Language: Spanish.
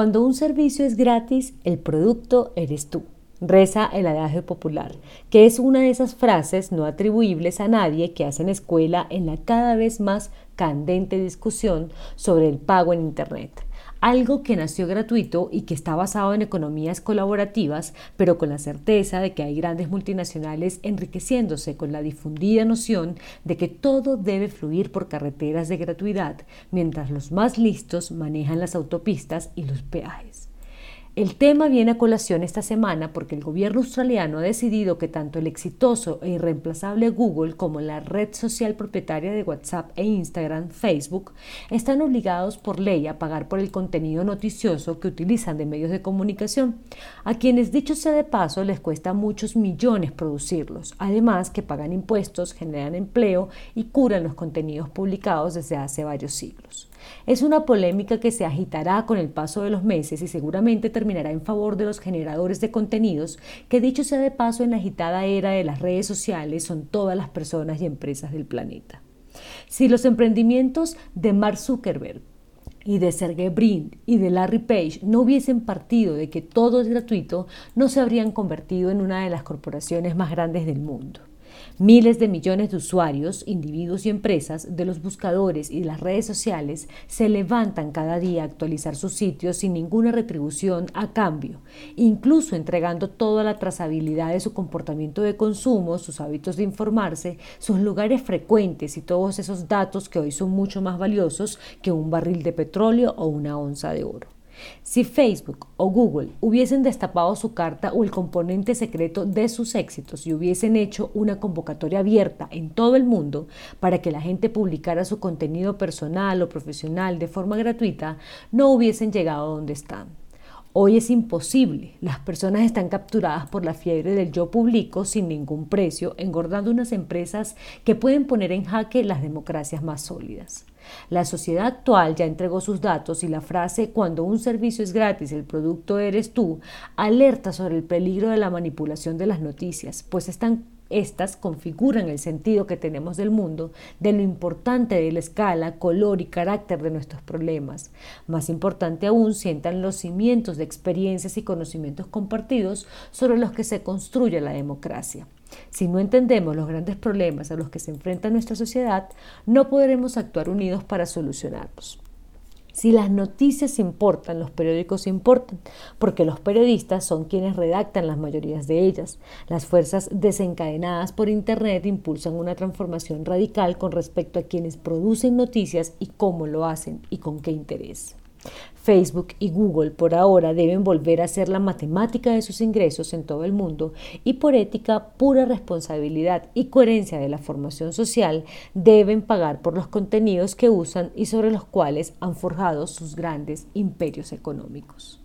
Cuando un servicio es gratis, el producto eres tú. Reza el adagio popular, que es una de esas frases no atribuibles a nadie que hacen escuela en la cada vez más candente discusión sobre el pago en Internet algo que nació gratuito y que está basado en economías colaborativas, pero con la certeza de que hay grandes multinacionales enriqueciéndose con la difundida noción de que todo debe fluir por carreteras de gratuidad, mientras los más listos manejan las autopistas y los peajes. El tema viene a colación esta semana porque el gobierno australiano ha decidido que tanto el exitoso e irreemplazable Google como la red social propietaria de WhatsApp e Instagram, Facebook, están obligados por ley a pagar por el contenido noticioso que utilizan de medios de comunicación, a quienes dicho sea de paso les cuesta muchos millones producirlos, además que pagan impuestos, generan empleo y curan los contenidos publicados desde hace varios siglos. Es una polémica que se agitará con el paso de los meses y seguramente terminará en favor de los generadores de contenidos, que dicho sea de paso en la agitada era de las redes sociales son todas las personas y empresas del planeta. Si los emprendimientos de Mark Zuckerberg y de Sergey Brin y de Larry Page no hubiesen partido de que todo es gratuito, no se habrían convertido en una de las corporaciones más grandes del mundo. Miles de millones de usuarios, individuos y empresas de los buscadores y las redes sociales se levantan cada día a actualizar sus sitios sin ninguna retribución a cambio, incluso entregando toda la trazabilidad de su comportamiento de consumo, sus hábitos de informarse, sus lugares frecuentes y todos esos datos que hoy son mucho más valiosos que un barril de petróleo o una onza de oro. Si Facebook o Google hubiesen destapado su carta o el componente secreto de sus éxitos y hubiesen hecho una convocatoria abierta en todo el mundo para que la gente publicara su contenido personal o profesional de forma gratuita, no hubiesen llegado donde están. Hoy es imposible. Las personas están capturadas por la fiebre del yo publico sin ningún precio, engordando unas empresas que pueden poner en jaque las democracias más sólidas. La sociedad actual ya entregó sus datos y la frase cuando un servicio es gratis, el producto eres tú, alerta sobre el peligro de la manipulación de las noticias, pues están estas configuran el sentido que tenemos del mundo, de lo importante de la escala, color y carácter de nuestros problemas. Más importante aún, sientan los cimientos de experiencias y conocimientos compartidos sobre los que se construye la democracia. Si no entendemos los grandes problemas a los que se enfrenta nuestra sociedad, no podremos actuar unidos para solucionarlos. Si las noticias importan, los periódicos importan, porque los periodistas son quienes redactan las mayorías de ellas. Las fuerzas desencadenadas por Internet impulsan una transformación radical con respecto a quienes producen noticias y cómo lo hacen y con qué interés. Facebook y Google por ahora deben volver a hacer la matemática de sus ingresos en todo el mundo y por ética, pura responsabilidad y coherencia de la formación social deben pagar por los contenidos que usan y sobre los cuales han forjado sus grandes imperios económicos.